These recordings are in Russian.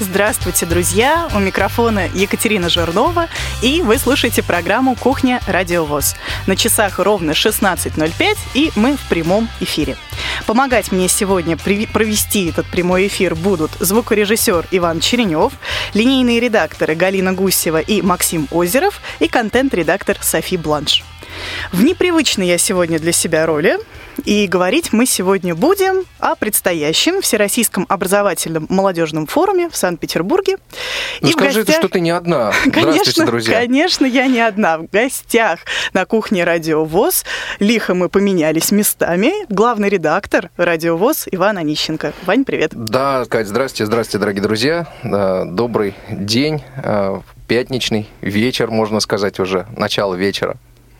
Здравствуйте, друзья! У микрофона Екатерина Жирнова, и вы слушаете программу «Кухня Радиовоз». На часах ровно 16.05, и мы в прямом эфире. Помогать мне сегодня провести этот прямой эфир будут звукорежиссер Иван Черенев, линейные редакторы Галина Гусева и Максим Озеров и контент-редактор Софи Бланш. В непривычной я сегодня для себя роли и говорить мы сегодня будем о предстоящем Всероссийском образовательном молодежном форуме в Санкт-Петербурге. Ну и скажи, гостях... что ты не одна. Конечно, друзья. Конечно, я не одна. В гостях на кухне Радио ВОЗ лихо мы поменялись местами. Главный редактор Радио ВОЗ Иван Онищенко. Вань, привет. Да, Кать, здрасте, здрасте, дорогие друзья. Добрый день, э, пятничный вечер, можно сказать уже, начало вечера.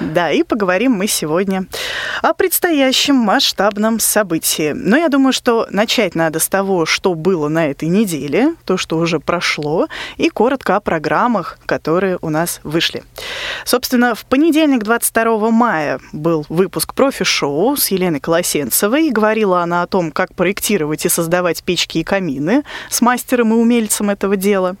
Да, и поговорим мы сегодня о предстоящем масштабном событии. Но я думаю, что начать надо с того, что было на этой неделе, то, что уже прошло, и коротко о программах, которые у нас вышли. Собственно, в понедельник, 22 мая, был выпуск профи-шоу с Еленой Колосенцевой. Говорила она о том, как проектировать и создавать печки и камины с мастером и умельцем этого дела.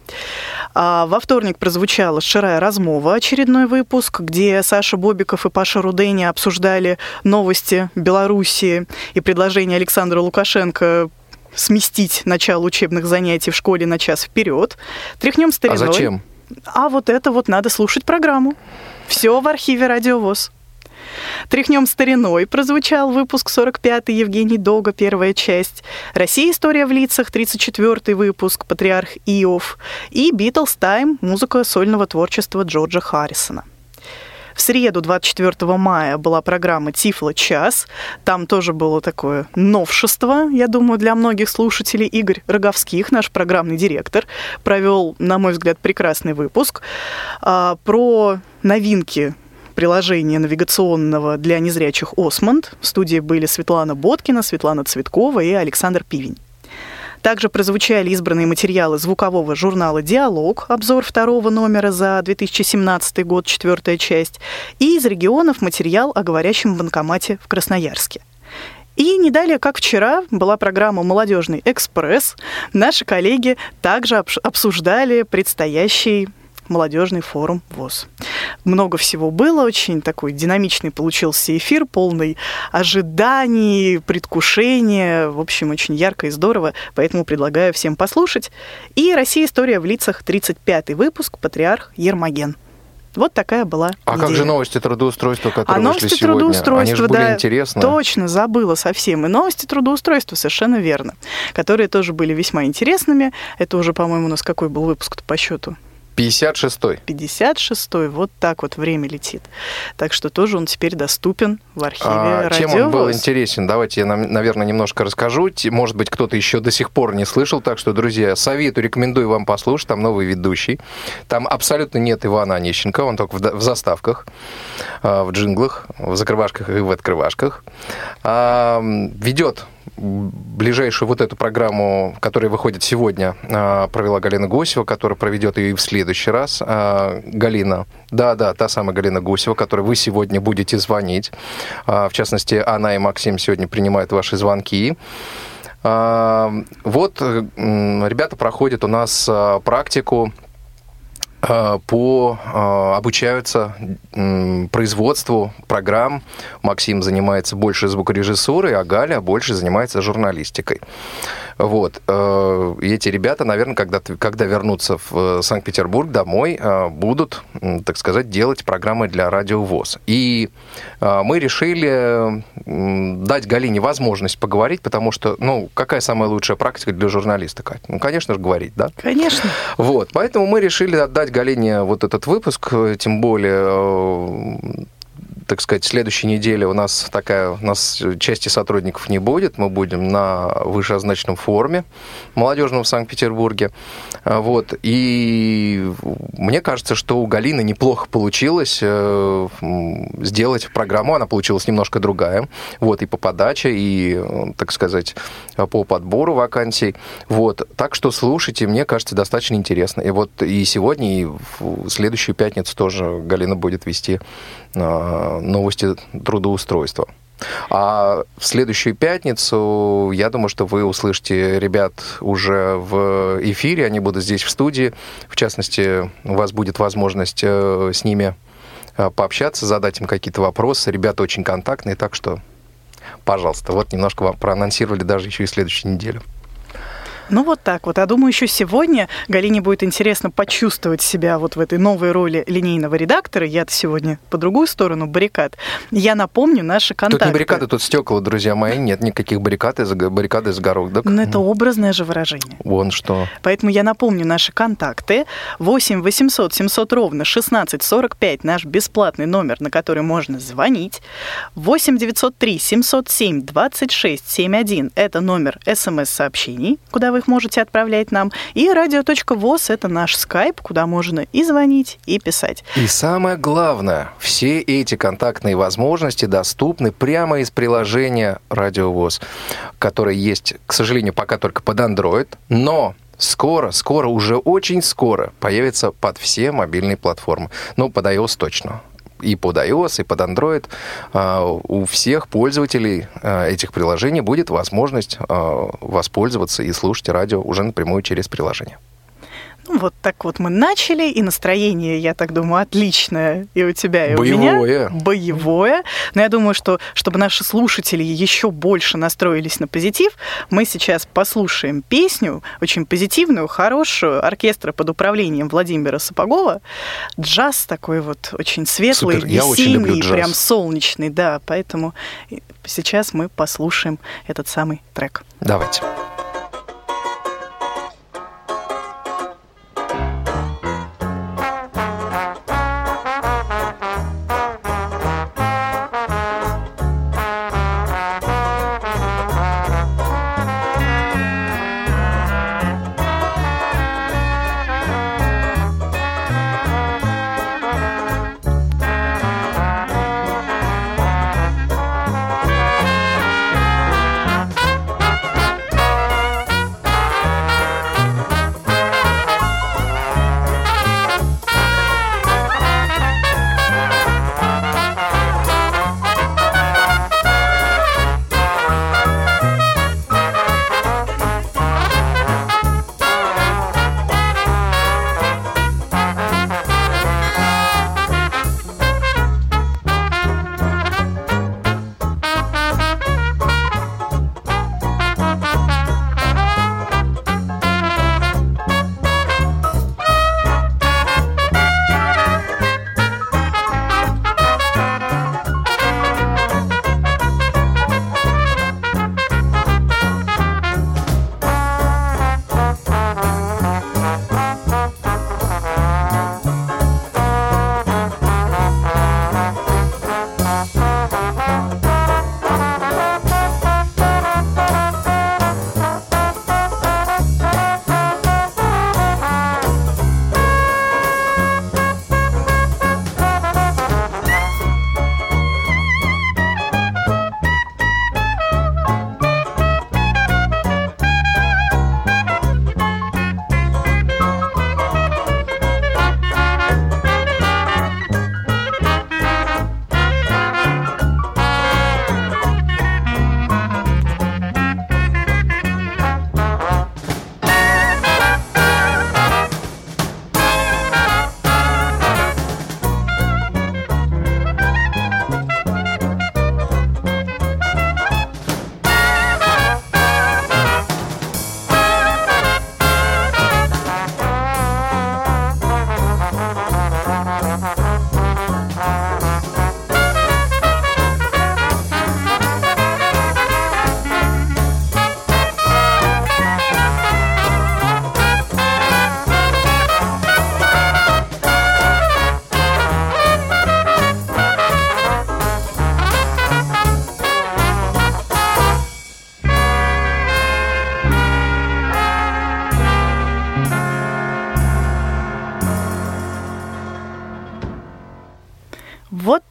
А во вторник прозвучала «Ширая размова», очередной выпуск, где Саша Бобиков и Паша Рудени обсуждали новости Белоруссии и предложение Александра Лукашенко сместить начало учебных занятий в школе на час вперед. Тряхнем стариной. А зачем? А вот это вот надо слушать программу. Все в архиве Радиовоз. Тряхнем стариной прозвучал выпуск 45-й Евгений Дога, первая часть. Россия. История в лицах, 34-й выпуск, Патриарх Иов. И Битлз Тайм, музыка сольного творчества Джорджа Харрисона. В среду, 24 мая, была программа «Тифло час». Там тоже было такое новшество, я думаю, для многих слушателей. Игорь Роговских, наш программный директор, провел, на мой взгляд, прекрасный выпуск а, про новинки приложения навигационного для незрячих «Осмонд». В студии были Светлана Боткина, Светлана Цветкова и Александр Пивень. Также прозвучали избранные материалы звукового журнала «Диалог», обзор второго номера за 2017 год, четвертая часть, и из регионов материал о говорящем банкомате в Красноярске. И не далее, как вчера, была программа «Молодежный экспресс». Наши коллеги также обсуждали предстоящий молодежный форум ВОЗ. Много всего было, очень такой динамичный получился эфир, полный ожиданий, предвкушения, в общем, очень ярко и здорово, поэтому предлагаю всем послушать. И «Россия. История в лицах», 35-й выпуск, «Патриарх Ермоген». Вот такая была А идея. как же новости трудоустройства, которые а вышли новости сегодня? трудоустройства, Они же были да, интересны. Точно, забыла совсем. И новости трудоустройства, совершенно верно. Которые тоже были весьма интересными. Это уже, по-моему, у нас какой был выпуск по счету? 56-й. 56-й, вот так вот время летит. Так что тоже он теперь доступен в архиве а, Радио Чем он был интересен? Давайте я, наверное, немножко расскажу. Может быть, кто-то еще до сих пор не слышал. Так что, друзья, советую, рекомендую вам послушать. Там новый ведущий. Там абсолютно нет Ивана Онищенко. Он только в заставках, а, в джинглах, в закрывашках и в открывашках. А, Ведет ближайшую вот эту программу, которая выходит сегодня, а, провела Галина Гусева, которая проведет ее и в следующий раз. А, Галина, да-да, та самая Галина Гусева, которой вы сегодня будете звонить. А, в частности, она и Максим сегодня принимают ваши звонки. Вот ребята проходят у нас практику по э, обучаются производству программ. Максим занимается больше звукорежиссурой, а Галя больше занимается журналистикой. Вот. Э, и эти ребята, наверное, когда, когда вернутся в Санкт-Петербург домой, будут, так сказать, делать программы для Радио ВОЗ. И мы решили дать Галине возможность поговорить, потому что, ну, какая самая лучшая практика для журналиста, Кать? Ну, конечно же, говорить, да? Конечно. Вот. Поэтому мы решили отдать Галине вот этот выпуск, тем более так сказать, следующей неделе у нас такая, у нас части сотрудников не будет, мы будем на вышеозначенном форуме молодежном в Санкт-Петербурге. А, вот. И мне кажется, что у Галины неплохо получилось э, сделать программу. Она получилась немножко другая. Вот, и по подаче, и, так сказать, по подбору вакансий. Вот. Так что слушайте, мне кажется, достаточно интересно. И вот и сегодня, и в следующую пятницу тоже Галина будет вести а, новости трудоустройства. А в следующую пятницу, я думаю, что вы услышите ребят уже в эфире, они будут здесь в студии. В частности, у вас будет возможность э, с ними э, пообщаться, задать им какие-то вопросы. Ребята очень контактные, так что, пожалуйста, вот немножко вам проанонсировали даже еще и следующую неделю. Ну вот так вот. Я думаю, еще сегодня Галине будет интересно почувствовать себя вот в этой новой роли линейного редактора. Я-то сегодня по другую сторону баррикад. Я напомню наши контакты. Тут не баррикады, тут стекла, друзья мои. Нет никаких баррикад из баррикады из городок. Но это образное же выражение. Вон что. Поэтому я напомню наши контакты. 8 800 700 ровно 16 45 наш бесплатный номер, на который можно звонить. 8 903 707 26 71 это номер смс-сообщений, куда вы вы их можете отправлять нам. И радио.воз – это наш скайп, куда можно и звонить, и писать. И самое главное, все эти контактные возможности доступны прямо из приложения Радио ВОЗ, которое есть, к сожалению, пока только под Android, но скоро, скоро, уже очень скоро появится под все мобильные платформы. Ну, под iOS точно и под iOS, и под Android, а, у всех пользователей а, этих приложений будет возможность а, воспользоваться и слушать радио уже напрямую через приложение. Ну, вот так вот мы начали, и настроение, я так думаю, отличное и у тебя, и боевое. у меня. Боевое. Но я думаю, что чтобы наши слушатели еще больше настроились на позитив, мы сейчас послушаем песню, очень позитивную, хорошую, оркестра под управлением Владимира Сапогова. Джаз такой вот очень светлый, Супер. весенний, прям солнечный, да. Поэтому сейчас мы послушаем этот самый трек. Давайте.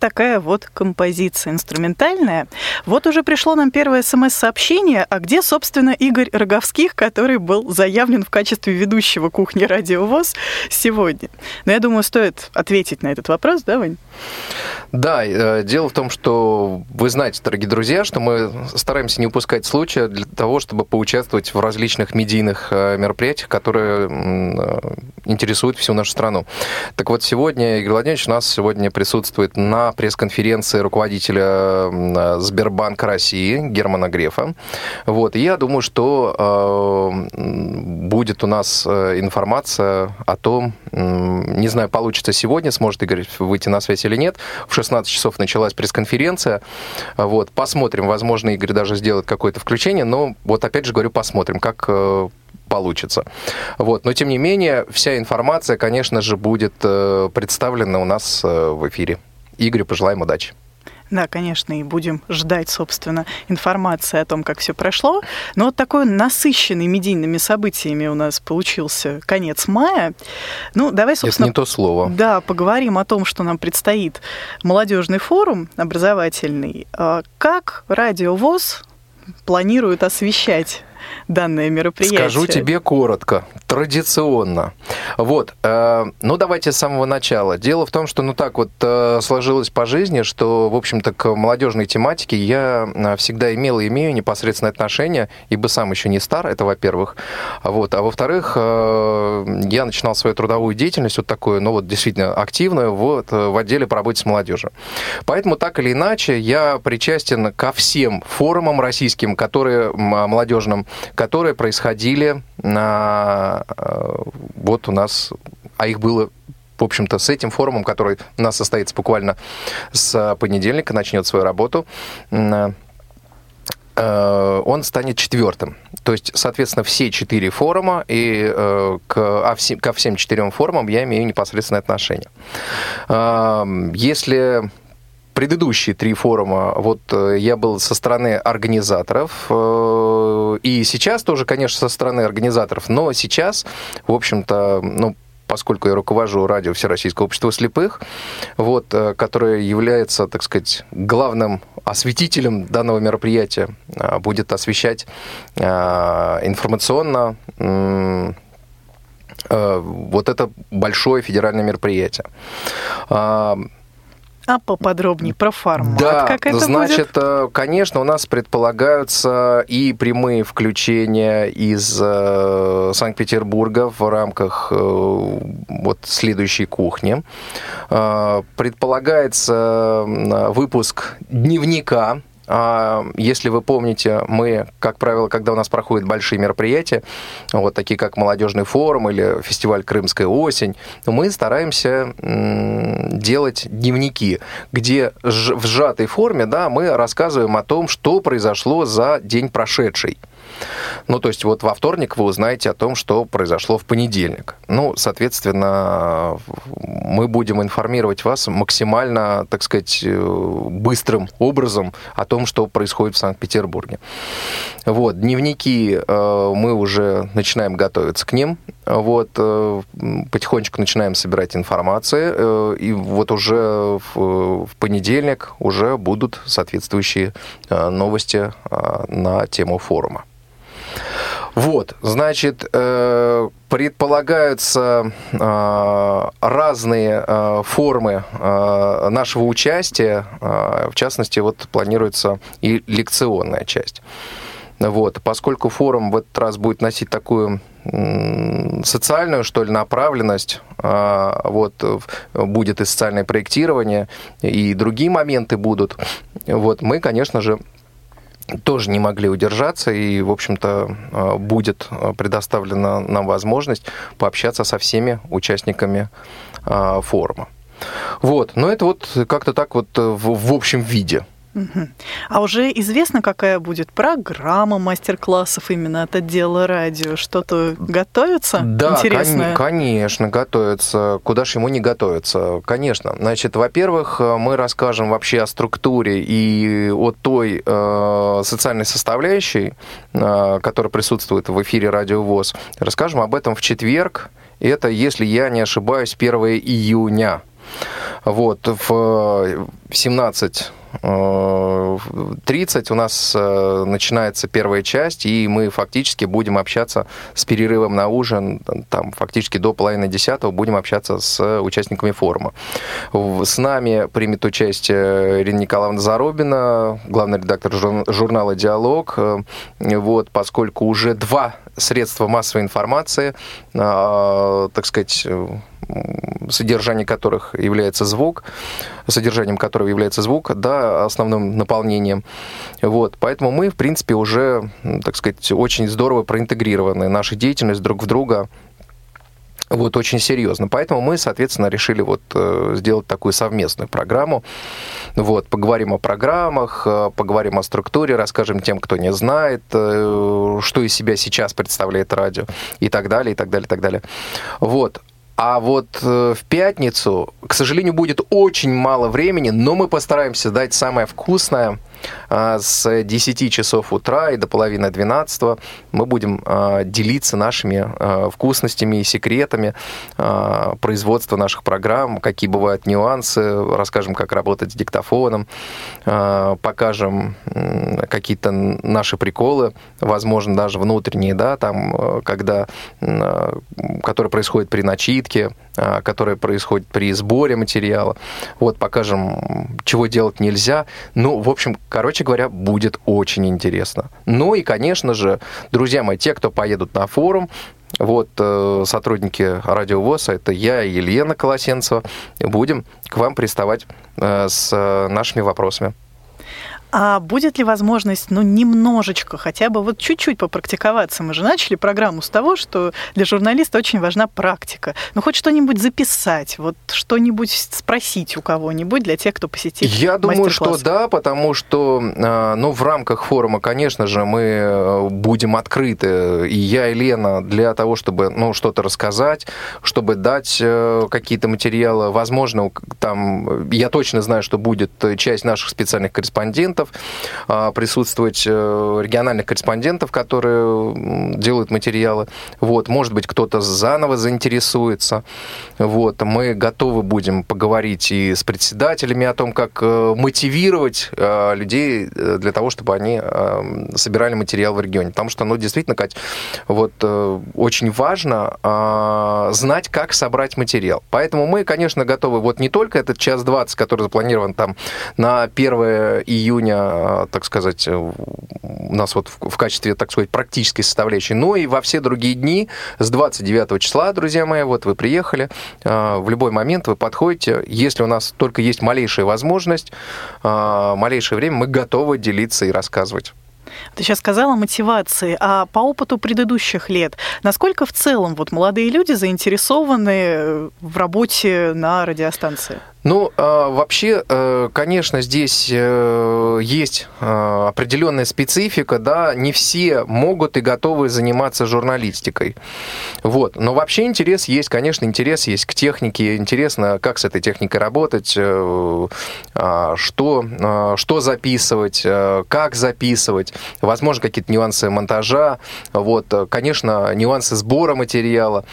Такая вот композиция инструментальная. Вот уже пришло нам первое смс-сообщение, а где, собственно, Игорь Роговских, который был заявлен в качестве ведущего кухни «Радио ВОЗ» сегодня? Но я думаю, стоит ответить на этот вопрос, да, Вань? Да, э, дело в том, что вы знаете, дорогие друзья, что мы стараемся не упускать случая для того, чтобы поучаствовать в различных медийных э, мероприятиях, которые э, интересуют всю нашу страну. Так вот, сегодня Игорь Владимирович у нас сегодня присутствует на пресс-конференции руководителя Сбербанка России Германа Грефа. Вот, и я думаю, что э, будет у нас э, информация о том, э, не знаю, получится сегодня, сможет Игорь выйти на связь или нет. В 16 часов началась пресс-конференция. Вот, посмотрим, возможно, Игорь даже сделает какое-то включение, но вот опять же говорю, посмотрим, как э, получится. Вот. Но, тем не менее, вся информация, конечно же, будет э, представлена у нас э, в эфире. Игорю пожелаем удачи. Да, конечно, и будем ждать, собственно, информации о том, как все прошло. Но вот такой насыщенный медийными событиями у нас получился конец мая. Ну, давай, собственно... Это не то слово. Да, поговорим о том, что нам предстоит молодежный форум образовательный. А как Радио ВОЗ планирует освещать данное мероприятие? Скажу тебе коротко, традиционно. Вот, э, ну давайте с самого начала. Дело в том, что ну так вот э, сложилось по жизни, что, в общем-то, к молодежной тематике я э, всегда имел и имею непосредственное отношение, ибо сам еще не стар, это во-первых. Вот, а во-вторых, э, я начинал свою трудовую деятельность, вот такую, ну вот действительно активную, вот, э, в отделе по работе с молодежью. Поэтому так или иначе я причастен ко всем форумам российским, которые молодежным, которые происходили на, э, вот у нас, а их было в общем-то, с этим форумом, который у нас состоится буквально с понедельника, начнет свою работу, э, он станет четвертым. То есть, соответственно, все четыре форума, и э, к, а все, ко всем четырем форумам я имею непосредственное отношение. Если предыдущие три форума, вот э, я был со стороны организаторов, э, и сейчас тоже, конечно, со стороны организаторов, но сейчас, в общем-то, ну, поскольку я руковожу радио Всероссийского общества слепых, вот, э, которое является, так сказать, главным осветителем данного мероприятия, будет освещать информационно вот это большое федеральное мероприятие. А поподробнее про формат, да, как это значит, будет? Э, конечно, у нас предполагаются и прямые включения из э, Санкт-Петербурга в рамках э, вот следующей кухни. Э, предполагается выпуск дневника если вы помните, мы, как правило, когда у нас проходят большие мероприятия, вот такие как молодежный форум или фестиваль «Крымская осень», мы стараемся делать дневники, где в сжатой форме да, мы рассказываем о том, что произошло за день прошедший. Ну, то есть вот во вторник вы узнаете о том, что произошло в понедельник. Ну, соответственно, мы будем информировать вас максимально, так сказать, э, быстрым образом о том, что происходит в Санкт-Петербурге. Вот, дневники э, мы уже начинаем готовиться к ним. Вот, э, потихонечку начинаем собирать информацию. И вот уже в понедельник уже будут соответствующие новости на тему форума. Вот, значит, э, предполагаются э, разные э, формы нашего участия. В частности, вот планируется и лекционная часть. Вот, поскольку форум в этот раз будет носить такую социальную, что ли, направленность, вот, будет и социальное проектирование, и другие моменты будут, вот, мы, конечно же, тоже не могли удержаться, и, в общем-то, э, будет э, предоставлена нам возможность пообщаться со всеми участниками э, форума. Вот, но это вот как-то так вот в, в общем виде. А уже известно, какая будет программа мастер-классов именно от отдела радио? Что-то готовится да, интересное? Кон- конечно, готовится. Куда же ему не готовиться? Конечно. Значит, во-первых, мы расскажем вообще о структуре и о той э, социальной составляющей, э, которая присутствует в эфире Радио ВОЗ. Расскажем об этом в четверг. Это, если я не ошибаюсь, 1 июня. Вот, в 17 30 у нас э, начинается первая часть, и мы фактически будем общаться с перерывом на ужин, там фактически до половины десятого будем общаться с участниками форума. С нами примет участие Ирина Николаевна Заробина, главный редактор журнала «Диалог». Э, вот, поскольку уже два средства массовой информации, э, так сказать, содержание которых является звук, содержанием которого является звук, да, основным наполнением. Вот, поэтому мы, в принципе, уже, так сказать, очень здорово проинтегрированы. Наша деятельность друг в друга вот очень серьезно. Поэтому мы, соответственно, решили вот э, сделать такую совместную программу. Вот, поговорим о программах, э, поговорим о структуре, расскажем тем, кто не знает, э, что из себя сейчас представляет радио и так далее, и так далее, и так далее. Вот. А вот э, в пятницу, к сожалению, будет очень мало времени, но мы постараемся дать самое вкусное – с 10 часов утра и до половины 12 мы будем а, делиться нашими а, вкусностями и секретами производства наших программ, какие бывают нюансы, расскажем, как работать с диктофоном, покажем какие-то наши приколы, возможно, даже внутренние, да, там, когда, которые происходят при начитке, которые происходят при сборе материала. Вот, покажем, чего делать нельзя. Ну, в общем, Короче говоря, будет очень интересно. Ну и, конечно же, друзья мои, те, кто поедут на форум, вот э, сотрудники радиовоза, это я и Елена Колосенцева, будем к вам приставать э, с э, нашими вопросами. А будет ли возможность, ну, немножечко, хотя бы вот чуть-чуть попрактиковаться? Мы же начали программу с того, что для журналиста очень важна практика. Ну, хоть что-нибудь записать, вот что-нибудь спросить у кого-нибудь для тех, кто посетит Я думаю, что да, потому что, а, ну, в рамках форума, конечно же, мы э, будем открыты, и я, и Лена, для того, чтобы, ну, что-то рассказать, чтобы дать э, какие-то материалы. Возможно, там, я точно знаю, что будет часть наших специальных корреспондентов, корреспондентов, а, присутствовать э, региональных корреспондентов, которые делают материалы. Вот, может быть, кто-то заново заинтересуется. Вот, мы готовы будем поговорить и с председателями о том, как э, мотивировать э, людей для того, чтобы они собирали материал в регионе. Потому что, ну, действительно, Кать, вот очень важно а, знать, как собрать материал. Поэтому мы, конечно, готовы вот не только этот час 20, который запланирован там на 1 июня Э, так сказать, э, у нас вот в качестве, так сказать, практической составляющей, но и во все другие дни с 29 числа, друзья мои, вот вы приехали, э, в любой момент вы подходите, если у нас только есть малейшая возможность, малейшее время, мы готовы делиться и рассказывать. Ты сейчас сказала мотивации, а по опыту предыдущих лет, насколько в целом вот молодые люди заинтересованы в работе на радиостанции? Ну, а, вообще, э, конечно, здесь э, есть э, определенная специфика, да, не все могут и готовы заниматься журналистикой. Вот. Но вообще интерес есть, конечно, интерес есть к технике, интересно, как с этой техникой работать, а, что, а, что записывать, как записывать, возможно, какие-то нюансы монтажа, вот, конечно, нюансы сбора материала,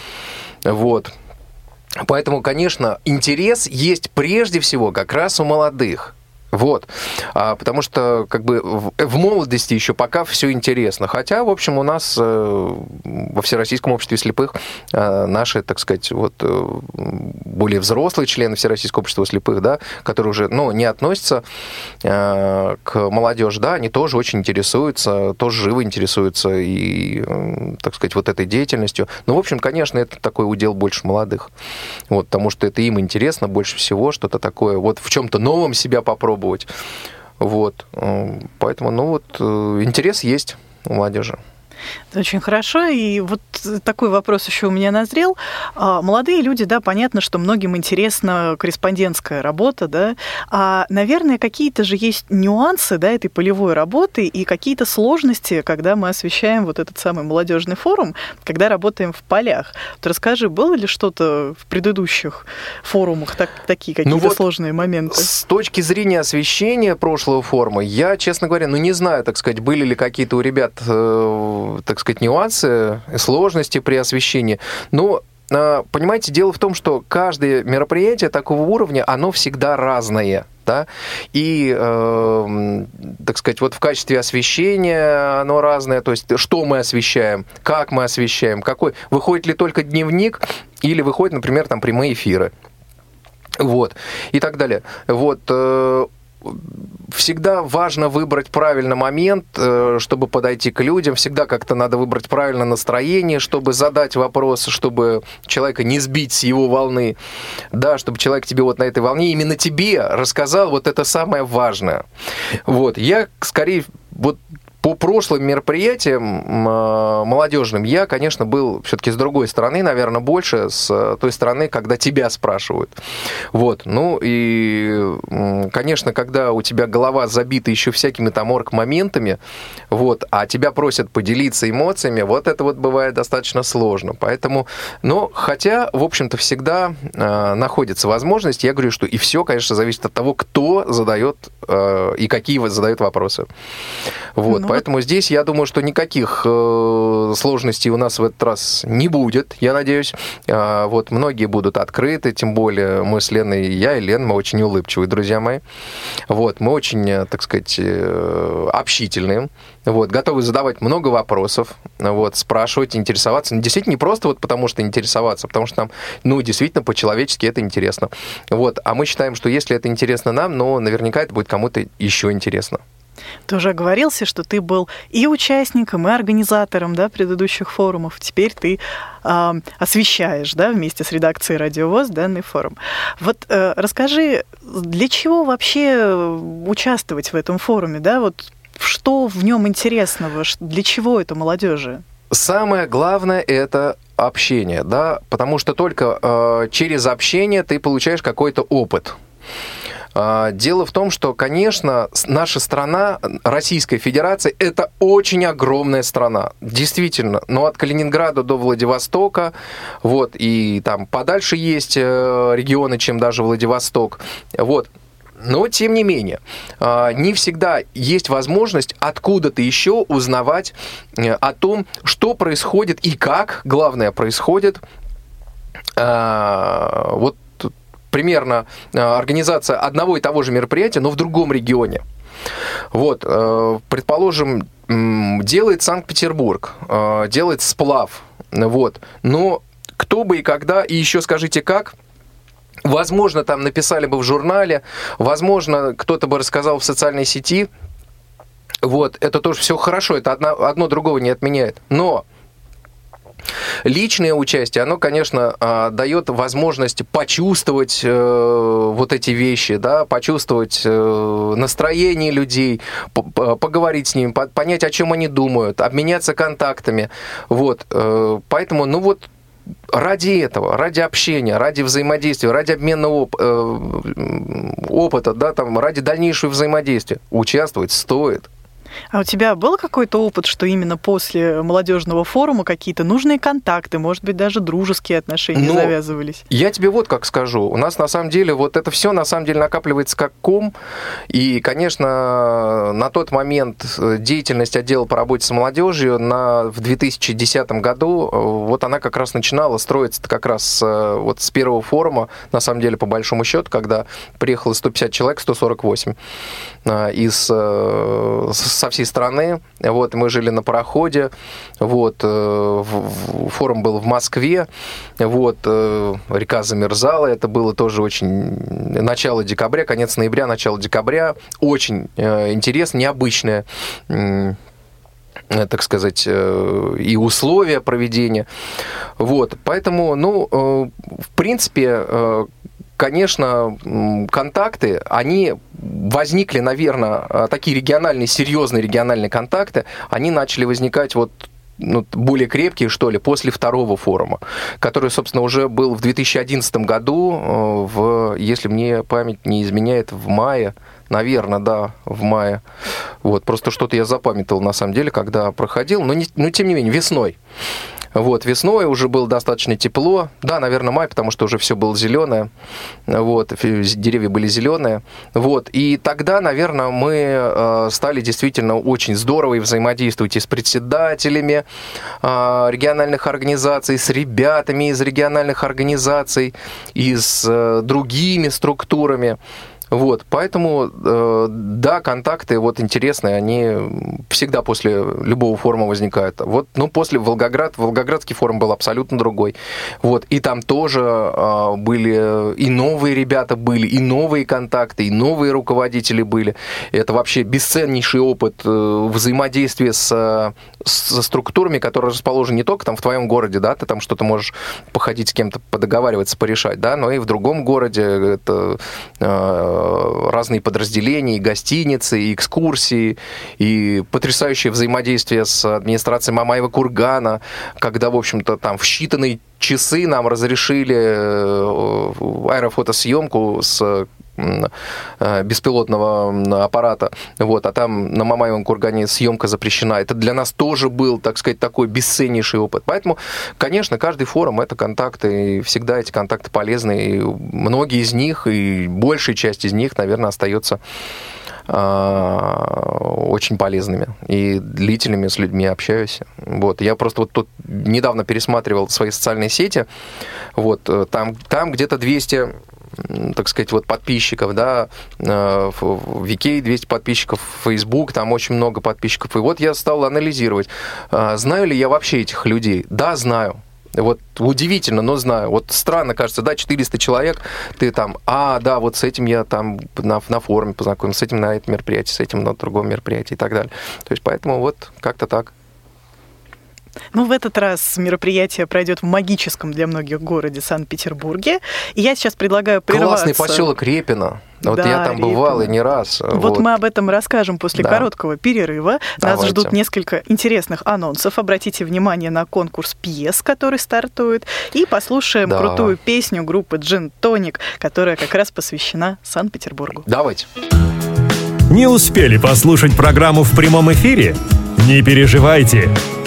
вот. Поэтому, конечно, интерес есть прежде всего как раз у молодых. Вот. А, потому что как бы в, в молодости еще пока все интересно. Хотя, в общем, у нас э, во Всероссийском обществе слепых э, наши, так сказать, вот э, более взрослые члены Всероссийского общества слепых, да, которые уже, ну, не относятся э, к молодежи, да, они тоже очень интересуются, тоже живо интересуются и, э, так сказать, вот этой деятельностью. Ну, в общем, конечно, это такой удел больше молодых. Вот, потому что это им интересно больше всего, что-то такое, вот в чем-то новом себя попробовать попробовать. Вот. Э, поэтому, ну вот, э, интерес есть у молодежи. Очень хорошо. И вот такой вопрос еще у меня назрел. А, молодые люди, да, понятно, что многим интересна корреспондентская работа, да. А, наверное, какие-то же есть нюансы, да, этой полевой работы и какие-то сложности, когда мы освещаем вот этот самый молодежный форум, когда работаем в полях. Вот расскажи, было ли что-то в предыдущих форумах так, такие какие-то ну вот сложные моменты? С точки зрения освещения прошлого форума, я, честно говоря, ну не знаю, так сказать, были ли какие-то у ребят э, так сказать, нюансы, сложности при освещении. Но э, понимаете, дело в том, что каждое мероприятие такого уровня, оно всегда разное да, и, э, так сказать, вот в качестве освещения оно разное, то есть что мы освещаем, как мы освещаем, какой, выходит ли только дневник или выходит, например, там прямые эфиры, вот, и так далее. Вот, э, всегда важно выбрать правильный момент, э, чтобы подойти к людям. Всегда как-то надо выбрать правильное настроение, чтобы задать вопрос, чтобы человека не сбить с его волны. Да, чтобы человек тебе вот на этой волне, именно тебе рассказал вот это самое важное. Вот. Я скорее вот по прошлым мероприятиям а, молодежным я, конечно, был все-таки с другой стороны, наверное, больше с той стороны, когда тебя спрашивают. Вот. Ну и, конечно, когда у тебя голова забита еще всякими там орг-моментами, вот, а тебя просят поделиться эмоциями, вот это вот бывает достаточно сложно. Поэтому, но хотя, в общем-то, всегда э, находится возможность, я говорю, что и все, конечно, зависит от того, кто задает э, и какие задает вопросы. Вот. Ну, Поэтому здесь я думаю, что никаких э, сложностей у нас в этот раз не будет, я надеюсь. Э, вот многие будут открыты, тем более мы с Леной, я и Лен, мы очень улыбчивые друзья мои. Вот, мы очень, э, так сказать, э, общительные. Вот, готовы задавать много вопросов, вот, спрашивать, интересоваться. Ну, действительно, не просто вот потому, что интересоваться, а потому что нам, ну, действительно, по-человечески это интересно. Вот, а мы считаем, что если это интересно нам, ну, наверняка это будет кому-то еще интересно. Ты уже оговорился, что ты был и участником, и организатором да, предыдущих форумов. Теперь ты э, освещаешь да, вместе с редакцией «Радиовоз» данный форум. Вот э, расскажи, для чего вообще участвовать в этом форуме? Да? Вот что в нем интересного? Для чего это молодежи? Самое главное это общение, да, потому что только э, через общение ты получаешь какой-то опыт. А, дело в том, что, конечно, наша страна, Российская Федерация, это очень огромная страна, действительно. Но от Калининграда до Владивостока, вот, и там подальше есть э, регионы, чем даже Владивосток, вот. Но, тем не менее, а, не всегда есть возможность откуда-то еще узнавать э, о том, что происходит и как, главное, происходит а, вот примерно э, организация одного и того же мероприятия, но в другом регионе. Вот, э, предположим, делает Санкт-Петербург, э, делает сплав, вот, но кто бы и когда, и еще скажите как, Возможно, там написали бы в журнале, возможно, кто-то бы рассказал в социальной сети. Вот, это тоже все хорошо, это одно, одно другого не отменяет. Но Личное участие, оно, конечно, а, дает возможность почувствовать э, вот эти вещи, да, почувствовать э, настроение людей, поговорить с ними, понять, о чем они думают, обменяться контактами. Вот. Э, поэтому, ну вот, ради этого, ради общения, ради взаимодействия, ради обмена оп- опыта, да, там, ради дальнейшего взаимодействия участвовать стоит. А у тебя был какой-то опыт, что именно после молодежного форума какие-то нужные контакты, может быть, даже дружеские отношения Но ну, завязывались? Я тебе вот как скажу. У нас на самом деле вот это все на самом деле накапливается как ком. И, конечно, на тот момент деятельность отдела по работе с молодежью на, в 2010 году, вот она как раз начинала строиться как раз э, вот с первого форума, на самом деле, по большому счету, когда приехало 150 человек, 148 э, из э, со всей страны. Вот, мы жили на пароходе. Вот, э, форум был в Москве. Вот, э, река замерзала. Это было тоже очень начало декабря, конец ноября, начало декабря. Очень интересно, необычное так сказать, и условия проведения. Вот, поэтому, ну, в принципе, конечно, контакты, они возникли, наверное, а, такие региональные, серьезные региональные контакты, они начали возникать вот ну, более крепкие, что ли, после второго форума, который, собственно, уже был в 2011 году, э, в, если мне память не изменяет, в мае, наверное, да, в мае. Вот, просто что-то я запамятовал, на самом деле, когда проходил, но, не, но тем не менее, весной. Вот, весной уже было достаточно тепло. Да, наверное, май, потому что уже все было зеленое. Вот, деревья были зеленые. Вот, и тогда, наверное, мы э, стали действительно очень здорово и взаимодействовать и с председателями э, региональных организаций, с ребятами из региональных организаций, и с э, другими структурами. Вот, поэтому, э, да, контакты вот интересные, они всегда после любого форума возникают. Вот, ну, после Волгоград, Волгоградский форум был абсолютно другой. Вот, и там тоже э, были и новые ребята были, и новые контакты, и новые руководители были. Это вообще бесценнейший опыт э, взаимодействия с, со структурами, которые расположены не только там в твоем городе, да, ты там что-то можешь походить с кем-то, подоговариваться, порешать, да, но и в другом городе это разные подразделения, и гостиницы, и экскурсии, и потрясающее взаимодействие с администрацией Мамаева Кургана, когда, в общем-то, там в считанные часы нам разрешили э, аэрофотосъемку с Э, беспилотного аппарата, вот, а там на Мамаевом кургане съемка запрещена. Это для нас тоже был, так сказать, такой бесценнейший опыт. Поэтому, конечно, каждый форум — это контакты, и всегда эти контакты полезны, и многие из них, и большая часть из них, наверное, остается а, очень полезными и длительными с людьми общаюсь. Вот. Я просто вот тут недавно пересматривал свои социальные сети. Вот. Э, там, там где-то 200 так сказать, вот подписчиков, да, э, в Викей 200 подписчиков, в Facebook, там очень много подписчиков. И вот я стал анализировать, э, знаю ли я вообще этих людей. Да, знаю. Вот удивительно, но знаю. Вот странно кажется, да, 400 человек, ты там, а, да, вот с этим я там на, на форуме познакомился, с этим на этом мероприятии, с этим на другом мероприятии и так далее. То есть поэтому вот как-то так. Ну, в этот раз мероприятие пройдет в магическом для многих городе Санкт-Петербурге. И я сейчас предлагаю прерваться. Классный поселок Репино. Вот да, я там Репино. бывал и не раз. Вот, вот мы об этом расскажем после да. короткого перерыва. Давайте. Нас ждут несколько интересных анонсов. Обратите внимание на конкурс пьес, который стартует. И послушаем да. крутую песню группы Джин Тоник, которая как раз посвящена Санкт-Петербургу. Давайте. Не успели послушать программу в прямом эфире? Не переживайте.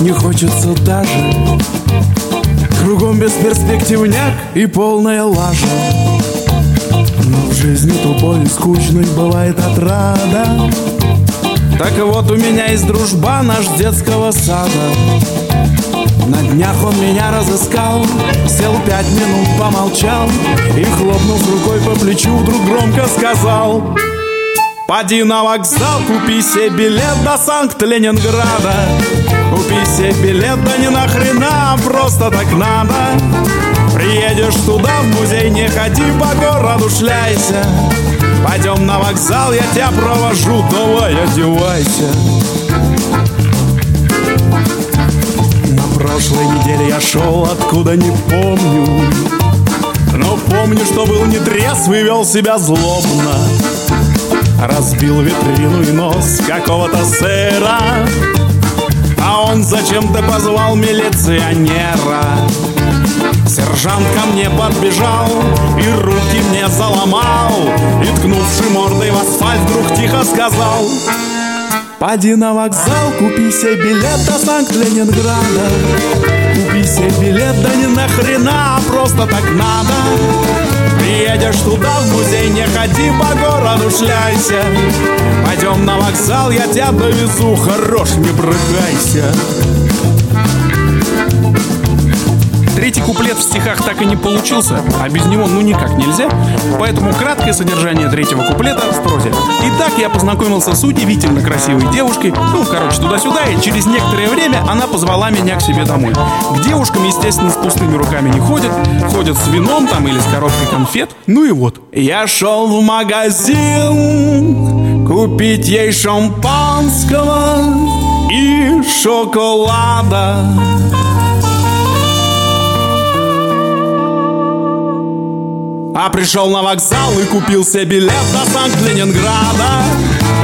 Не хочется даже. Кругом бесперспективняк и полная лажа. Но в жизни тупой и скучной бывает отрада. Так вот у меня есть дружба наш детского сада. На днях он меня разыскал Сел пять минут, помолчал И, хлопнув рукой по плечу, вдруг громко сказал Поди на вокзал, купи себе билет до Санкт-Ленинграда. Купи себе билет, да не нахрена, просто так надо. Приедешь туда, в музей не ходи, по городу шляйся. Пойдем на вокзал, я тебя провожу, давай одевайся. На прошлой неделе я шел, откуда не помню. Но помню, что был не трезв и вел себя злобно Разбил витрину и нос какого-то сэра. А он зачем-то позвал милиционера. Сержант ко мне подбежал и руки мне заломал. И ткнувши мордой в асфальт вдруг тихо сказал Поди на вокзал, купи себе билет до Санкт-Ленинграда Купи себе билет, да не нахрена, а просто так надо. Приедешь туда, в музей, не ходи по городу, шляйся. Пойдем на вокзал, я тебя довезу, хорош, не брыкайся Третий куплет в стихах так и не получился, а без него ну никак нельзя. Поэтому краткое содержание третьего куплета в прозе. Итак, я познакомился с удивительно красивой девушкой. Ну, короче, туда-сюда, и через некоторое время она позвала меня к себе домой. К девушкам, естественно, с пустыми руками не ходят. Ходят с вином там или с коробкой конфет. Ну и вот. Я шел в магазин купить ей шампанского и шоколада. А пришел на вокзал и купил себе билет до Санкт-Ленинграда.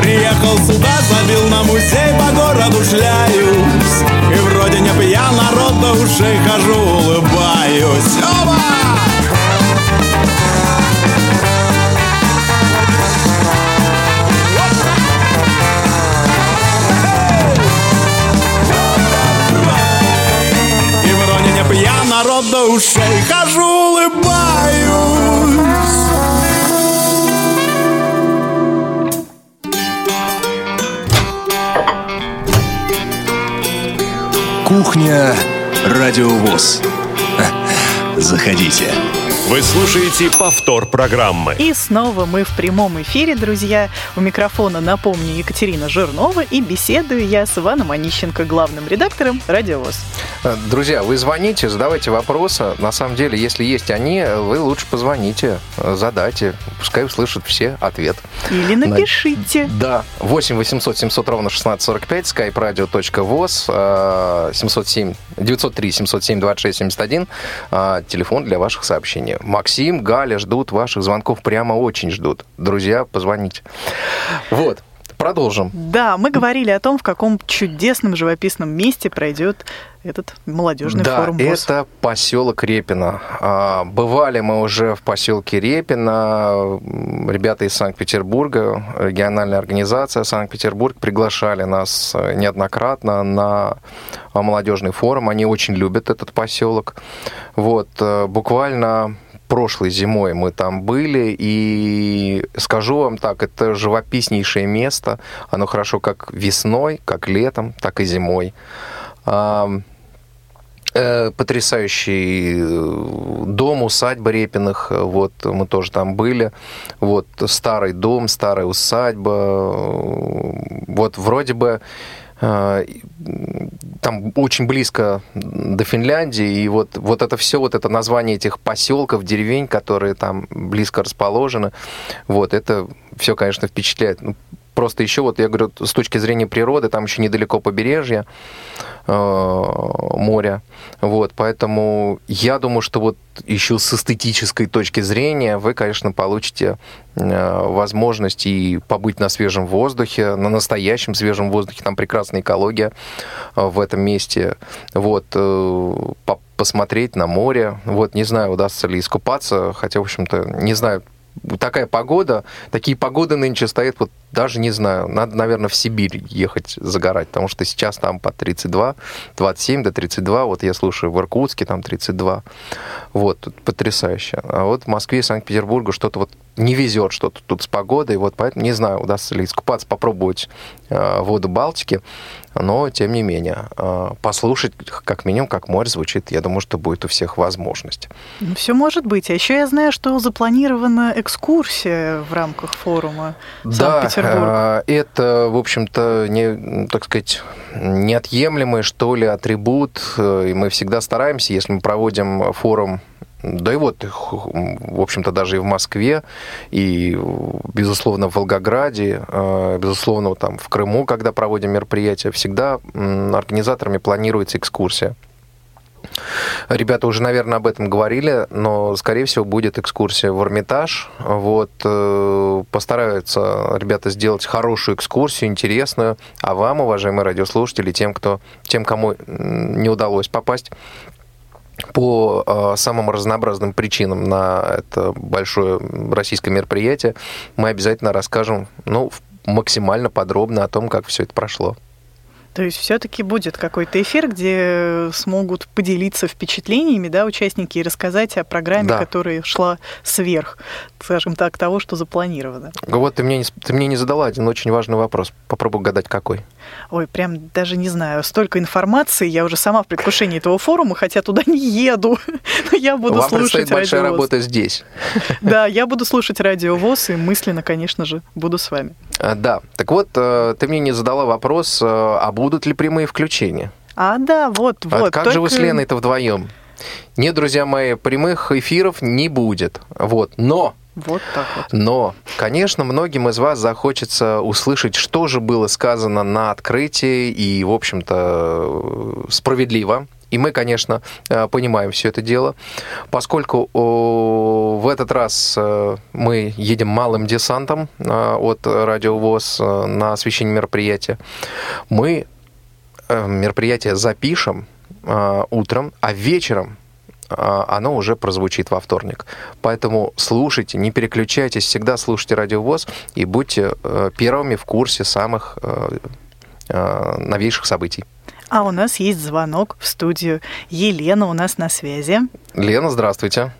Приехал сюда, забил на музей, по городу шляюсь. И вроде не пьян, народ до ушей хожу, улыбаюсь. Оба! Народ до ушей хожу, улыбаюсь Кухня Радиовоз. Заходите. Вы слушаете повтор программы. И снова мы в прямом эфире, друзья. У микрофона, напомню, Екатерина Жирнова и беседую я с Иваном Онищенко, главным редактором «Радиовоз». Э, Друзья, вы звоните, задавайте вопросы. На самом деле, если есть они, вы лучше позвоните, задайте. Пускай услышат все ответ. Или напишите. Да, 8 800 700 ровно 1645, skype-radio.voz, э, 707, 903 707 26 71, э, телефон для ваших сообщений. Максим, Галя ждут ваших звонков, прямо очень ждут. Друзья, позвоните. Вот, продолжим. Да, мы говорили о том, в каком чудесном живописном месте пройдет этот молодежный да, форум ВОЗ. это поселок Репино. А, Бывали мы уже в поселке Репино. Ребята из Санкт-Петербурга, региональная организация Санкт-Петербург приглашали нас э, неоднократно на а, молодежный форум. Они очень любят этот поселок. Вот, э, буквально прошлой зимой мы там были, и скажу вам так, это живописнейшее место. Оно хорошо как весной, как летом, так и зимой. Э, Потрясающий э, дом, усадьба Репиных, э, вот мы тоже там были, вот старый дом, старая усадьба, вот вроде бы там очень близко до Финляндии, и вот, вот это все, вот это название этих поселков, деревень, которые там близко расположены, вот это все, конечно, впечатляет. Ну, Просто еще вот, я говорю, с точки зрения природы, там еще недалеко побережье, э, моря, вот, поэтому я думаю, что вот еще с эстетической точки зрения вы, конечно, получите э, возможность и побыть на свежем воздухе, на настоящем свежем воздухе, там прекрасная экология э, в этом месте, вот, э, по- посмотреть на море, вот, не знаю, удастся ли искупаться, хотя, в общем-то, не знаю, такая погода, такие погоды нынче стоят, вот даже не знаю, надо, наверное, в Сибирь ехать загорать, потому что сейчас там по 32, 27 до 32, вот я слушаю в Иркутске там 32, вот, потрясающе. А вот в Москве и Санкт-Петербургу что-то вот не везет что-то тут с погодой, вот поэтому не знаю, удастся ли искупаться, попробовать э, воду Балтики, но тем не менее, э, послушать как минимум, как море звучит, я думаю, что будет у всех возможность. Все может быть. А еще я знаю, что запланирована экскурсия в рамках форума Санкт-Петербург. Да, э, это, в общем-то, не, так сказать, неотъемлемый, что ли, атрибут. э, И мы всегда стараемся, если мы проводим форум да и вот, в общем-то, даже и в Москве, и, безусловно, в Волгограде, э, безусловно, там в Крыму, когда проводим мероприятия, всегда организаторами планируется экскурсия. Ребята уже, наверное, об этом говорили, но, скорее всего, будет экскурсия в Эрмитаж. Вот, э, постараются ребята сделать хорошую экскурсию, интересную. А вам, уважаемые радиослушатели, тем, кто, тем кому не удалось попасть по э, самым разнообразным причинам на это большое российское мероприятие, мы обязательно расскажем ну, максимально подробно о том, как все это прошло. То есть все-таки будет какой-то эфир, где смогут поделиться впечатлениями, да, участники и рассказать о программе, Да. которая шла сверх, скажем так, того, что запланировано. Вот ты мне, не, ты мне не задала один очень важный вопрос. Попробуй гадать, какой. Ой, прям даже не знаю, столько информации, я уже сама в предвкушении этого форума, хотя туда не еду. Но я буду Вам слушать предстоит большая работа здесь. Да, я буду слушать радио ВОЗ и мысленно, конечно же, буду с вами. А, Да. Так вот, э, ты мне не задала вопрос, э, а будут ли прямые включения? А, да, вот, А вот. как же вы с только- Леной-то вдвоем? Нет, друзья мои, прямых эфиров не будет. Вот. Но Вот так вот. Но, конечно, многим из вас захочется услышать, что же было сказано на открытии, и, в общем-то, справедливо. И мы, конечно, э, понимаем все это дело. Поскольку в этот раз э, мы едем малым десантом э, от Радио ВОЗ э, на освещение мероприятия, мы мероприятие запишем э, утром, а вечером а, оно уже прозвучит во вторник. Поэтому слушайте, не переключайтесь, всегда слушайте Радио ВОЗ и будьте э, первыми в курсе самых э, э, новейших событий. А у нас есть звонок в студию. Елена у нас на связи. Лена, здравствуйте.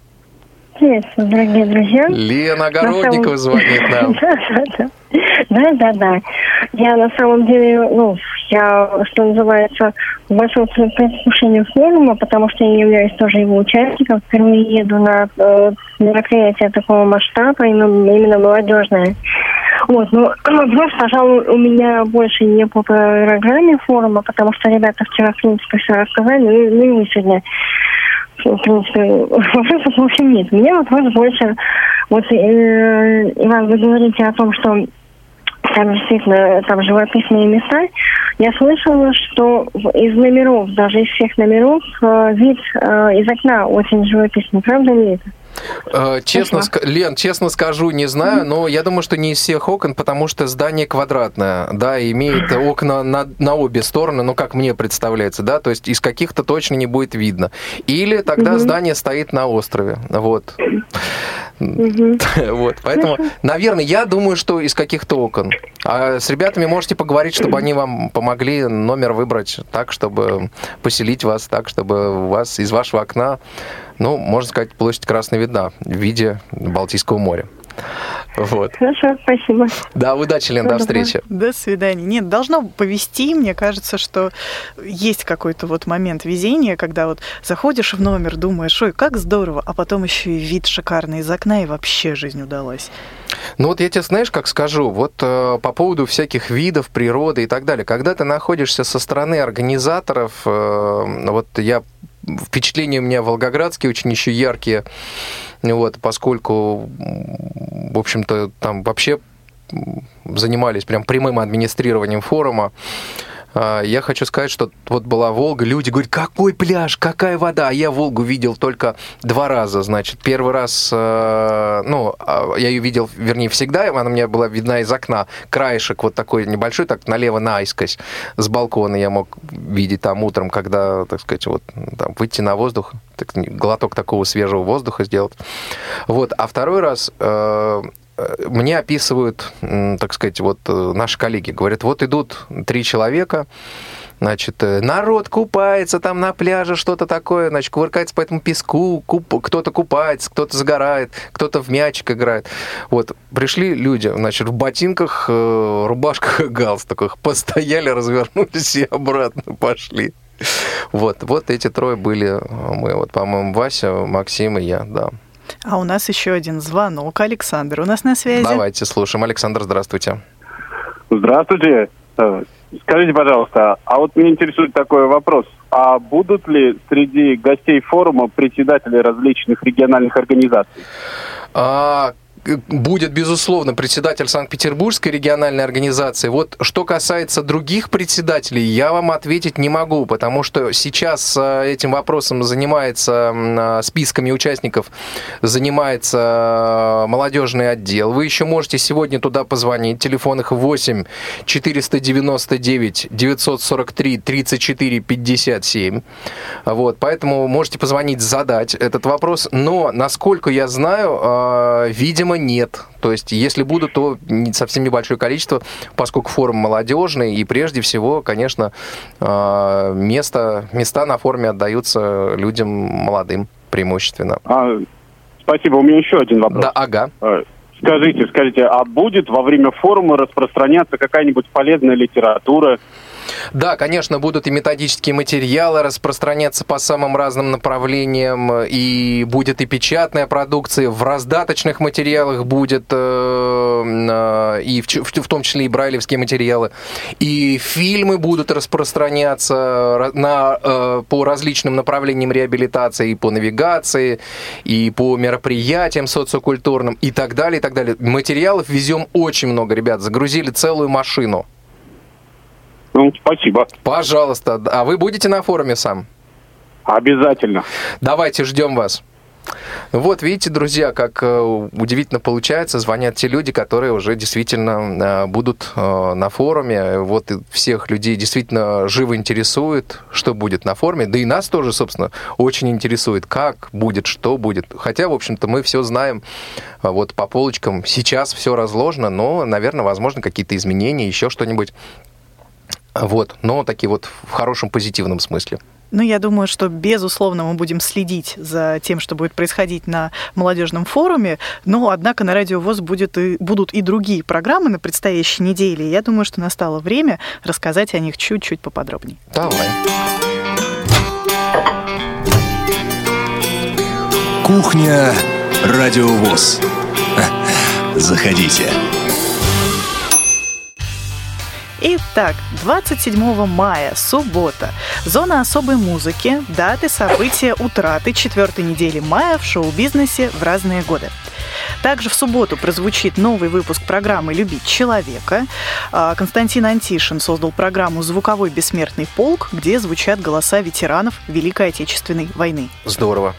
Приветствую, дорогие друзья. Лена Огородникова самом- звонит нам. Да-да-да. Я на самом деле, ну, я, что называется, в большом предвкушении форума, потому что я являюсь тоже его участником. Впервые еду на э, мероприятие такого масштаба, именно, именно молодежное. Вот, ну, вопрос, пожалуй, у меня больше не по программе форума, потому что ребята вчера, в принципе, все рассказали, ну, и- ну и вы сегодня вопросов, в общем, нет. У меня вопрос больше... Вот, э, Иван, вы говорите о том, что там действительно там живописные места. Я слышала, что из номеров, даже из всех номеров, э, вид э, из окна очень живописный. Правда ли это? Э, Честно, ска- Лен, честно скажу, не знаю, но я думаю, что не из всех окон, потому что здание квадратное, да, имеет окна на, на обе стороны, ну, как мне представляется, да, то есть из каких-то точно не будет видно. Или тогда Мгм. здание стоит на острове, вот. Мгм. Вот, поэтому, наверное, я думаю, что из каких-то окон. А с ребятами можете поговорить, чтобы они вам помогли номер выбрать так, чтобы поселить вас так, чтобы у вас из вашего окна, ну, можно сказать, площадь красной видна в виде Балтийского моря. Вот. Хорошо, спасибо. Да, удачи, Лен, до встречи. До свидания. Нет, должно повести. Мне кажется, что есть какой-то вот момент везения, когда вот заходишь в номер, думаешь, ой, как здорово, а потом еще и вид шикарный из окна, и вообще жизнь удалась. Ну вот я тебе, знаешь, как скажу, вот э, по поводу всяких видов природы и так далее, когда ты находишься со стороны организаторов, э, вот я впечатления у меня волгоградские очень еще яркие, вот, поскольку, в общем-то, там вообще занимались прям прямым администрированием форума. А, Я хочу сказать, что вот была Волга, люди говорят, какой пляж, какая вода, а я Волгу видел только два раза, значит, первый раз, э, ну, а, я ее видел, вернее, всегда, она мне была видна из окна, краешек вот такой небольшой, так налево наискось, с балкона я мог видеть там утром, когда, так сказать, вот там, выйти на воздух, так, глоток такого свежего воздуха сделать. Вот, а второй раз э, мне описывают, так сказать, вот э, наши коллеги, говорят, вот идут три человека, Значит, э, народ купается там на пляже, что-то такое, значит, кувыркается по этому песку, куп- кто-то купается, кто-то загорает, кто-то в мячик играет. Вот, пришли люди, значит, в ботинках, э, рубашках и галстуках, постояли, развернулись и обратно пошли. Вот, вот эти трое были мы, вот, по-моему, Вася, Максим и я, да. А у нас еще один звонок. Александр у нас на связи. Давайте слушаем. Александр, здравствуйте. Здравствуйте. Э, Скажите, пожалуйста, а вот меня интересует такой вопрос. А будут ли среди гостей форума председатели различных региональных организаций? А, будет, безусловно, председатель Санкт-Петербургской региональной организации. Вот что касается других председателей, я вам ответить не могу, потому что сейчас а, этим вопросом занимается, а, списками участников занимается а, молодежный отдел. Вы еще можете сегодня туда позвонить. Телефон их 8 499 943 34 57. Вот, поэтому можете позвонить, задать этот вопрос. Но, насколько я знаю, э, видимо, видимо, нет. То есть, если будут, то совсем небольшое количество, поскольку форум молодежный, и прежде всего, конечно, а, место, места на форуме отдаются людям молодым преимущественно. А, спасибо. У меня еще один вопрос. Да, ага. А, Скажите, скажите, а будет во время форума распространяться какая-нибудь полезная литература, да, конечно, будут и методические материалы распространяться по самым разным направлениям, и будет и печатная продукция, в раздаточных материалах будет, э, э, и в, том числе и брайлевские материалы, и фильмы будут распространяться на, э, по различным направлениям реабилитации, и по навигации, и по мероприятиям социокультурным, и так далее, и так далее. Материалов везем очень много, ребят, загрузили целую машину. Ну, спасибо. Пожалуйста. А вы будете на форуме сам? Обязательно. Давайте, ждем вас. Вот, видите, друзья, как э, удивительно получается, звонят те люди, которые уже действительно э, будут э, на форуме. Вот всех людей действительно живо интересует, что будет на форуме. Да и нас тоже, собственно, очень интересует, как будет, что будет. Хотя, в общем-то, мы все знаем вот по полочкам. Сейчас все разложено, но, наверное, возможно, какие-то изменения, еще что-нибудь вот, но такие вот в хорошем позитивном смысле. Ну, я думаю, что, безусловно, мы будем следить за тем, что будет происходить на молодежном форуме, но, однако, на Радио ВОЗ будет и, будут и другие программы на предстоящей неделе. Я думаю, что настало время рассказать о них чуть-чуть поподробнее. Давай. Кухня Радио ВОЗ. Заходите. Итак, 27 мая, суббота. Зона особой музыки, даты, события, утраты четвертой недели мая в шоу-бизнесе в разные годы. Также в субботу прозвучит новый выпуск программы «Любить человека». А, Константин Антишин создал программу «Звуковой бессмертный полк», где звучат голоса ветеранов Великой Отечественной войны. Здорово.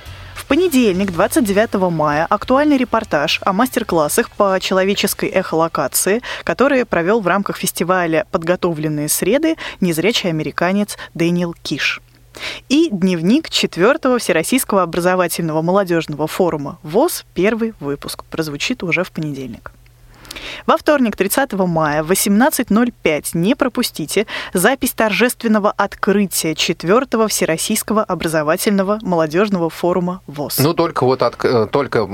Понедельник, 29 мая, актуальный репортаж о мастер-классах по человеческой эхолокации, который провел в рамках фестиваля «Подготовленные среды» незрячий американец Дэниел Киш. И дневник четвертого Всероссийского образовательного молодежного форума ВОЗ, первый выпуск, прозвучит уже в понедельник. Во вторник, 30 мая, в 18.05 не пропустите запись торжественного открытия 4 Всероссийского образовательного молодежного форума ВОЗ. Ну, только вот от, э, только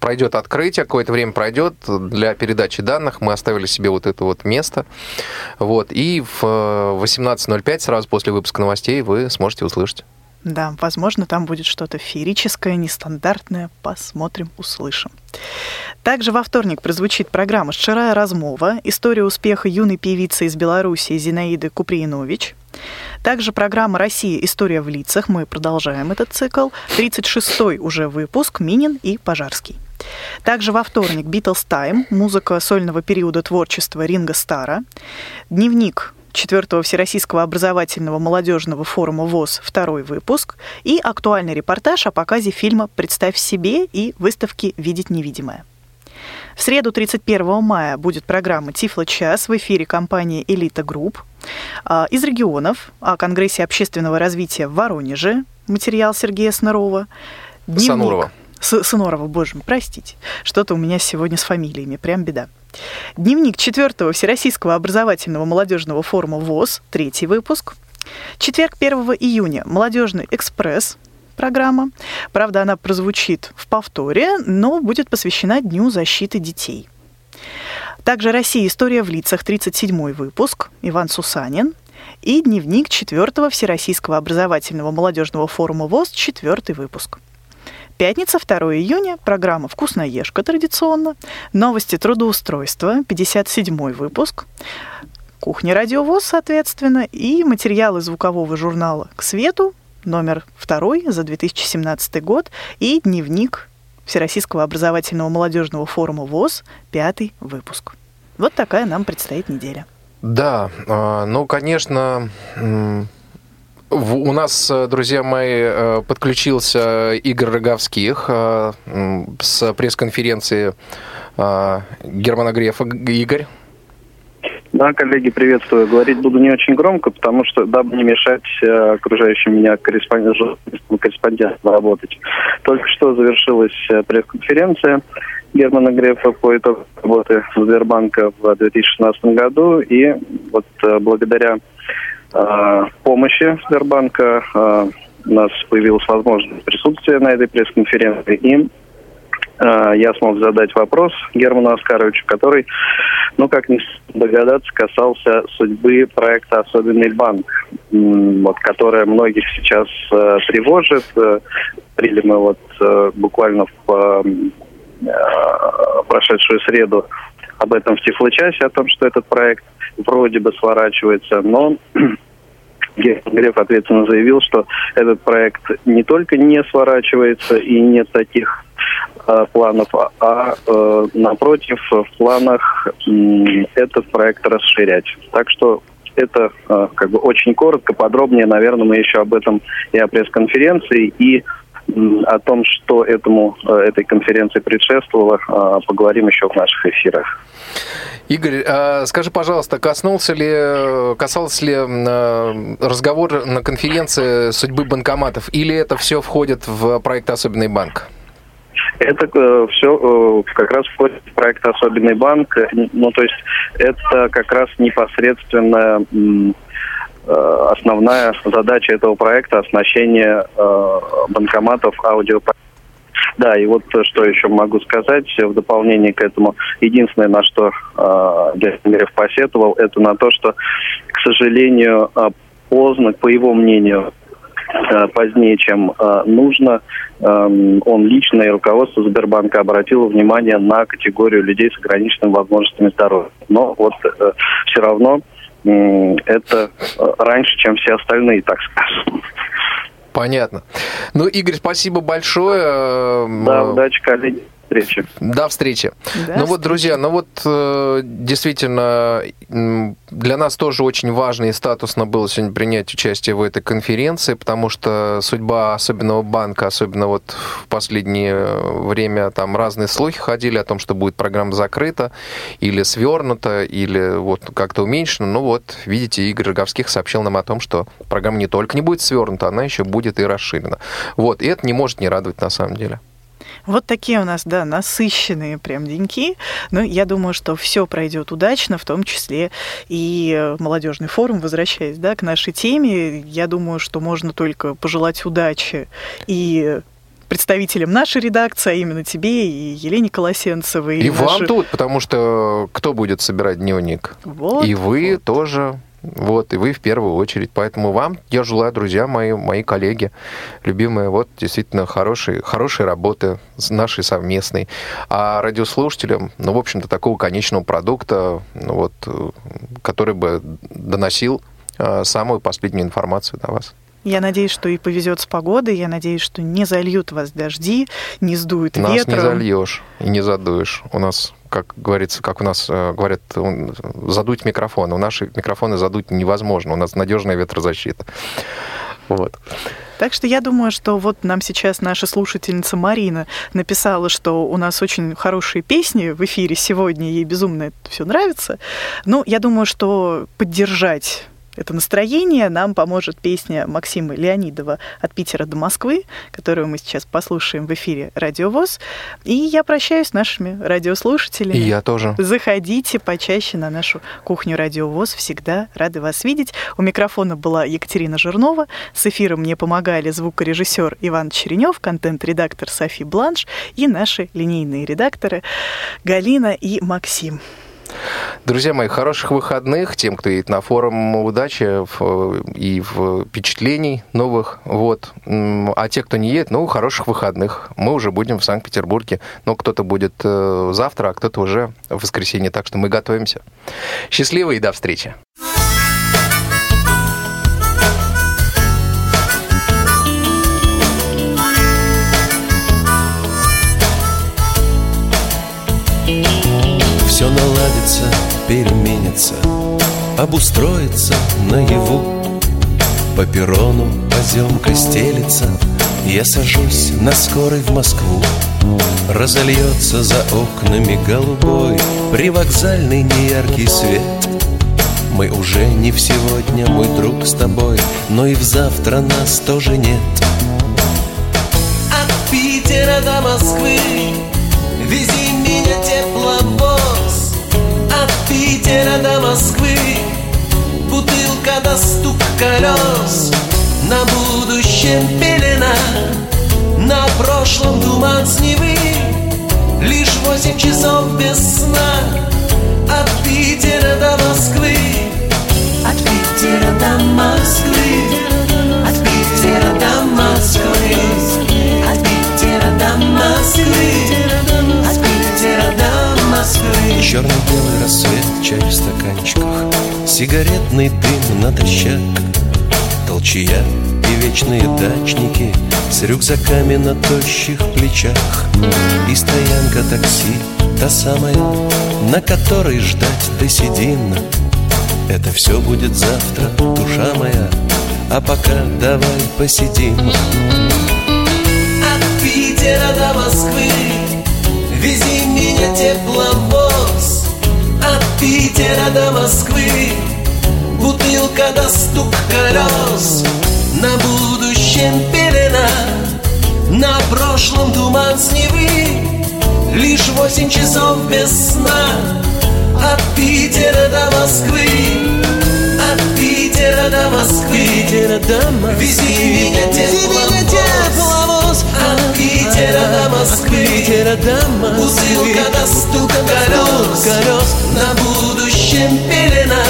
пройдет открытие, какое-то время пройдет для передачи данных. Мы оставили себе вот это вот место. Вот, и в 18.05, сразу после выпуска новостей, вы сможете услышать. Да, возможно, там будет что-то феерическое, нестандартное. Посмотрим, услышим. Также во вторник прозвучит программа «Шчырая размова. История успеха юной певицы из Беларуси Зинаиды Куприинович». Также программа «Россия. История в лицах». Мы продолжаем этот цикл. 36-й уже выпуск «Минин и Пожарский». Также во вторник «Beatles Time», музыка сольного периода творчества Ринго Старра, дневник четвертого Всероссийского образовательного молодежного форума ВОС второй выпуск и актуальный репортаж о показе фильма «Представь себе» и выставки «Видеть невидимое». В среду 31 мая будет программа «Тифло час» в эфире компании «Элита Групп». А, из регионов о Конгрессе общественного развития в Воронеже материал Сергея Снорова. Дневник. Санурова. С Сынорова, боже мой, простите. Что-то у меня сегодня с фамилиями, прям беда. Дневник 4 Всероссийского образовательного молодежного форума ВОЗ, третий выпуск. Четверг 1 июня «Молодежный экспресс», программа. Правда, она прозвучит в повторе, но будет посвящена Дню защиты детей. Также «Россия. История в лицах», 37 выпуск, Иван Сусанин. И дневник 4 Всероссийского образовательного молодежного форума ВОЗ, 4 выпуск. Пятница, 2 июня, программа «Вкусноежка» традиционно, новости трудоустройства, 57 выпуск, кухня радиовоз, соответственно, и материалы звукового журнала «К свету», номер 2 за 2017 год, и дневник Всероссийского образовательного молодежного форума ВОЗ, пятый выпуск. Вот такая нам предстоит неделя. Да, а, ну, конечно, у нас, э, друзья мои, э, подключился Игорь Роговских э, с пресс-конференции Германа Грефа. Игорь. Да, коллеги, приветствую. Говорить буду не очень громко, потому что, дабы не мешать окружающим меня корреспондентам, корреспондентам работать. Только что завершилась пресс-конференция Германа Грефа по итогам работы Сбербанка в 2016 году. И вот э, благодаря э, помощи Сбербанка э, у нас появилась возможность присутствия на этой пресс-конференции. И э, я смог задать вопрос Герману Оскаровичу, который, ну, как не догадаться, касался судьбы проекта «Особенный банк», вот, которая многих сейчас э, тревожит. Говорили мы вот э, буквально в э, прошедшую среду об этом в Тифлочасе, о том, что этот проект вроде бы сворачивается, но Греф ответственно заявил, что этот проект не только не сворачивается и нет таких э, планов, а э, напротив в планах э, этот проект расширять. Так что это э, как бы очень коротко, подробнее, наверное, мы еще об этом и о пресс-конференции, и о том, что этому, э, этой конференции предшествовало, э, поговорим еще в наших эфирах. Игорь, а скажи, пожалуйста, коснулся ли, касался ли разговор на конференции судьбы банкоматов, или это все входит в проект «Особенный банк»? Это э, все э, как раз входит в проект «Особенный банк». Ну, то есть это как раз непосредственно Э, основная задача этого проекта оснащение э, банкоматов аудио. Да, и вот что еще могу сказать в дополнение к этому. Единственное, на что э, Гермерев посетовал, это на то, что, к сожалению, э, поздно, по его мнению, э, позднее, чем э, нужно, э, он лично и руководство Сбербанка обратило внимание на категорию людей с ограниченными возможностями здоровья. Но вот э, все равно это э, раньше, чем все остальные, так скажем. Понятно. Ну, Игорь, спасибо большое. Да, удачи, коллеги встречи. До встречи. До ну вот, друзья, ну вот э, действительно для нас тоже очень важно и статусно было сегодня принять участие в этой конференции, потому что судьба особенного банка, особенно вот в последнее время там разные слухи ходили о том, что будет программа закрыта или свернута, или вот как-то уменьшена. Ну вот, видите, Игорь Роговских сообщил нам о том, что программа не только не будет свернута, она еще будет и расширена. Вот, и это не может не радовать на самом деле. Вот такие у нас, да, насыщенные прям деньки. Но я думаю, что все пройдет удачно, в том числе и молодежный форум, возвращаясь да, к нашей теме. Я думаю, что можно только пожелать удачи и представителям нашей редакции, а именно тебе и Елене Колосенцевой. И, и наши... вам тут, потому что кто будет собирать дневник? Вот, и вы вот. тоже вот, и вы в первую очередь. Поэтому вам я желаю, друзья мои, мои коллеги, любимые, вот действительно хорошей, хорошей работы нашей совместной. А радиослушателям, ну, в общем-то, такого конечного продукта, ну, вот, который бы доносил э, самую последнюю информацию до вас. Я надеюсь, что и повезет с погодой. Я надеюсь, что не зальют вас дожди, не сдует нас ветром. Нас не зальешь и не задуешь. У нас, как говорится, как у нас э, говорят, задуть микрофон. У наши микрофоны задуть невозможно. У нас надежная ветрозащита. Вот. Так что я думаю, что вот нам сейчас наша слушательница Марина написала, что у нас очень хорошие песни в эфире сегодня, ей безумно это все нравится. Ну, я думаю, что поддержать это настроение нам поможет песня Максима Леонидова «От Питера до Москвы», которую мы сейчас послушаем в эфире «Радио ВОЗ». И я прощаюсь с нашими радиослушателями. И я тоже. Заходите почаще на нашу кухню «Радио ВОЗ». Всегда рады вас видеть. У микрофона была Екатерина Жирнова. С эфиром мне помогали звукорежиссер Иван Черенев, контент-редактор Софи Бланш и наши линейные редакторы Галина и Максим. Друзья мои, хороших выходных тем, кто едет на форум. Удачи и впечатлений новых. Вот. А те, кто не едет, ну, хороших выходных. Мы уже будем в Санкт-Петербурге. Но кто-то будет э, завтра, а кто-то уже в воскресенье. Так что мы готовимся. Счастливо и до встречи. Все наладится, переменится, обустроится наяву. По перрону поземка стелится, я сажусь на скорой в Москву. Разольется за окнами голубой Привокзальный неяркий свет Мы уже не в сегодня, мой друг, с тобой Но и в завтра нас тоже нет От Питера до Москвы Вези Питера до Москвы Бутылка до стук колес. На будущем пелена На прошлом туман с Невы. Лишь восемь часов без сна. От Питера до Москвы От Питера до Москвы От Питера до Москвы От Питера до Москвы Черно-белый рассвет, чай в стаканчиках Сигаретный дым натощак Толчья и вечные дачники С рюкзаками на тощих плечах. И стоянка такси, та самая На которой ждать до седин Это все будет завтра, душа моя А пока давай посидим. От Питера до Москвы Вези меня тепловоз От Питера до Москвы. Бутылка до стук колес. На будущем пелена На прошлом туман с Невы. Лишь восемь часов без сна. От Питера до Москвы. От Питера до Москвы. Питера до Москвы. Вези меня тепловоз От Питера до Москвы Питера до Москвы Бутылка до стука колес. На будущем пелена.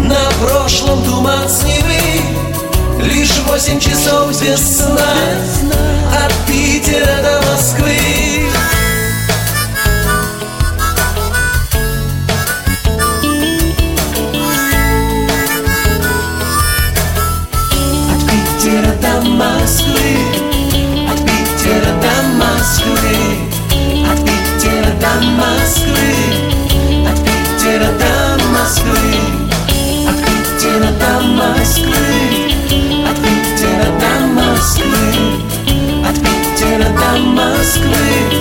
На прошлом туман с Невы Лишь восемь часов без сна до Москвы, от Питера до Москвы, от Питера до Москвы, от Питера до Москвы, от Питера до Москвы.